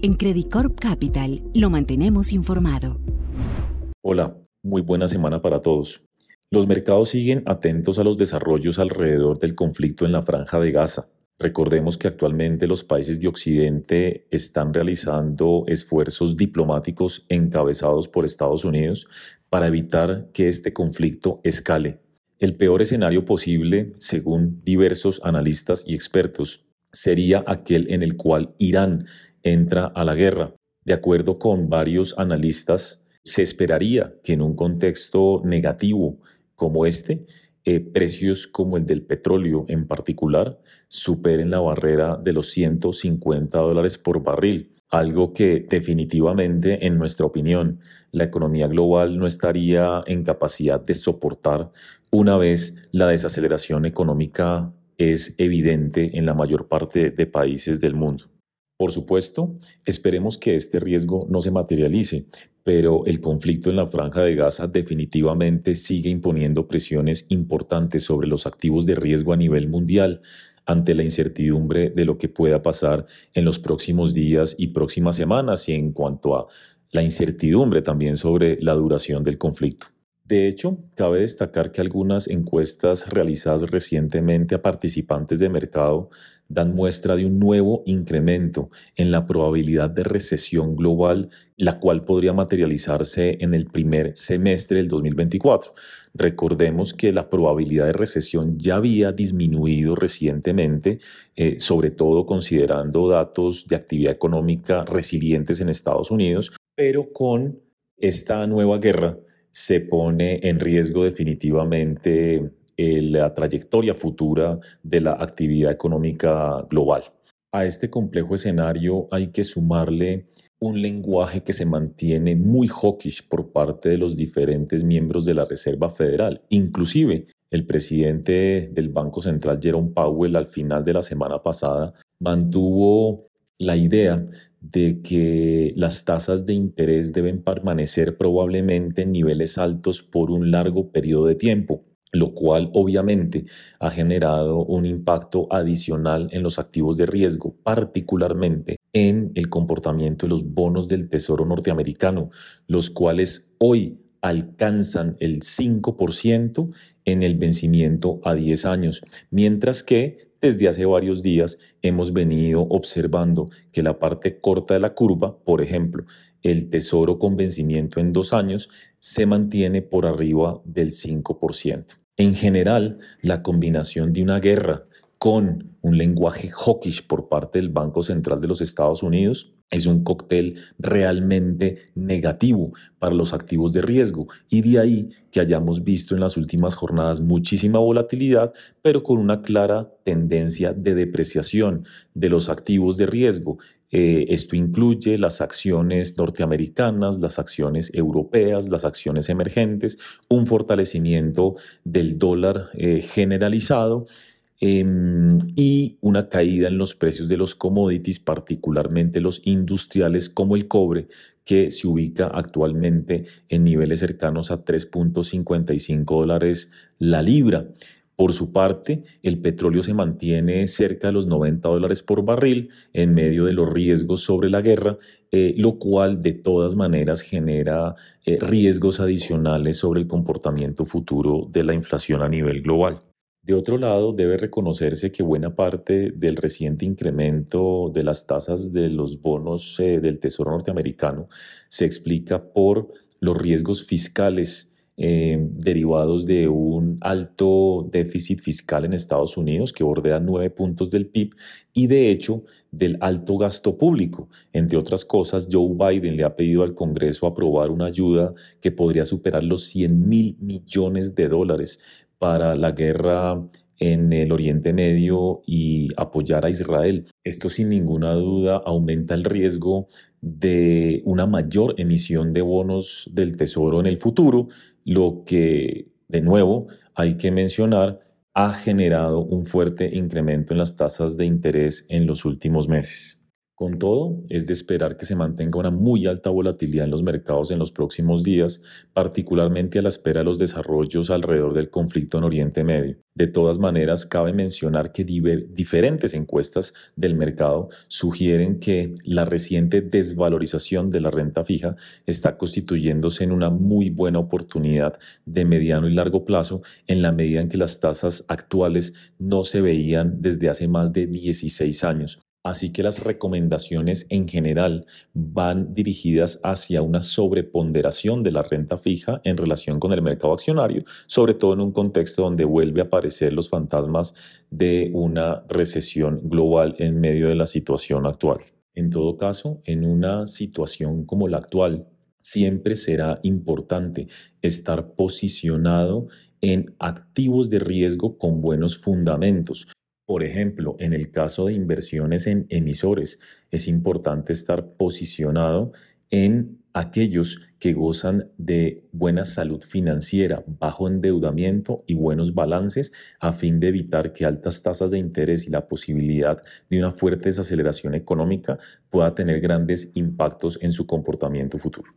En Credit Corp Capital lo mantenemos informado. Hola, muy buena semana para todos. Los mercados siguen atentos a los desarrollos alrededor del conflicto en la franja de Gaza. Recordemos que actualmente los países de Occidente están realizando esfuerzos diplomáticos encabezados por Estados Unidos para evitar que este conflicto escale. El peor escenario posible, según diversos analistas y expertos, sería aquel en el cual Irán entra a la guerra. De acuerdo con varios analistas, se esperaría que en un contexto negativo como este, eh, precios como el del petróleo en particular superen la barrera de los 150 dólares por barril, algo que definitivamente, en nuestra opinión, la economía global no estaría en capacidad de soportar una vez la desaceleración económica es evidente en la mayor parte de países del mundo. Por supuesto, esperemos que este riesgo no se materialice, pero el conflicto en la franja de Gaza definitivamente sigue imponiendo presiones importantes sobre los activos de riesgo a nivel mundial ante la incertidumbre de lo que pueda pasar en los próximos días y próximas semanas y en cuanto a la incertidumbre también sobre la duración del conflicto. De hecho, cabe destacar que algunas encuestas realizadas recientemente a participantes de mercado dan muestra de un nuevo incremento en la probabilidad de recesión global, la cual podría materializarse en el primer semestre del 2024. Recordemos que la probabilidad de recesión ya había disminuido recientemente, eh, sobre todo considerando datos de actividad económica resilientes en Estados Unidos, pero con esta nueva guerra, se pone en riesgo definitivamente eh, la trayectoria futura de la actividad económica global. A este complejo escenario hay que sumarle un lenguaje que se mantiene muy hawkish por parte de los diferentes miembros de la Reserva Federal. Inclusive el presidente del Banco Central, Jerome Powell, al final de la semana pasada, mantuvo la idea de que las tasas de interés deben permanecer probablemente en niveles altos por un largo periodo de tiempo, lo cual obviamente ha generado un impacto adicional en los activos de riesgo, particularmente en el comportamiento de los bonos del Tesoro norteamericano, los cuales hoy alcanzan el 5% en el vencimiento a 10 años, mientras que desde hace varios días hemos venido observando que la parte corta de la curva, por ejemplo, el tesoro con vencimiento en dos años, se mantiene por arriba del 5%. En general, la combinación de una guerra con un lenguaje hawkish por parte del Banco Central de los Estados Unidos es un cóctel realmente negativo para los activos de riesgo y de ahí que hayamos visto en las últimas jornadas muchísima volatilidad, pero con una clara tendencia de depreciación de los activos de riesgo. Eh, esto incluye las acciones norteamericanas, las acciones europeas, las acciones emergentes, un fortalecimiento del dólar eh, generalizado Em, y una caída en los precios de los commodities, particularmente los industriales como el cobre, que se ubica actualmente en niveles cercanos a 3.55 dólares la libra. Por su parte, el petróleo se mantiene cerca de los 90 dólares por barril en medio de los riesgos sobre la guerra, eh, lo cual de todas maneras genera eh, riesgos adicionales sobre el comportamiento futuro de la inflación a nivel global. De otro lado, debe reconocerse que buena parte del reciente incremento de las tasas de los bonos eh, del Tesoro norteamericano se explica por los riesgos fiscales eh, derivados de un alto déficit fiscal en Estados Unidos que bordea nueve puntos del PIB y de hecho del alto gasto público. Entre otras cosas, Joe Biden le ha pedido al Congreso aprobar una ayuda que podría superar los 100 mil millones de dólares para la guerra en el Oriente Medio y apoyar a Israel. Esto sin ninguna duda aumenta el riesgo de una mayor emisión de bonos del Tesoro en el futuro, lo que, de nuevo, hay que mencionar, ha generado un fuerte incremento en las tasas de interés en los últimos meses. Con todo, es de esperar que se mantenga una muy alta volatilidad en los mercados en los próximos días, particularmente a la espera de los desarrollos alrededor del conflicto en Oriente Medio. De todas maneras, cabe mencionar que diferentes encuestas del mercado sugieren que la reciente desvalorización de la renta fija está constituyéndose en una muy buena oportunidad de mediano y largo plazo en la medida en que las tasas actuales no se veían desde hace más de 16 años Así que las recomendaciones en general van dirigidas hacia una sobreponderación de la renta fija en relación con el mercado accionario, sobre todo en un contexto donde vuelve a aparecer los fantasmas de una recesión global en medio de la situación actual. En todo caso, en una situación como la actual, siempre será importante estar posicionado en activos de riesgo con buenos fundamentos, por ejemplo, en el caso de inversiones en emisores, es importante estar posicionado en aquellos que gozan de buena salud financiera, bajo endeudamiento y buenos balances a fin de evitar que altas tasas de interés y la posibilidad de una fuerte desaceleración económica pueda tener grandes impactos en su comportamiento futuro.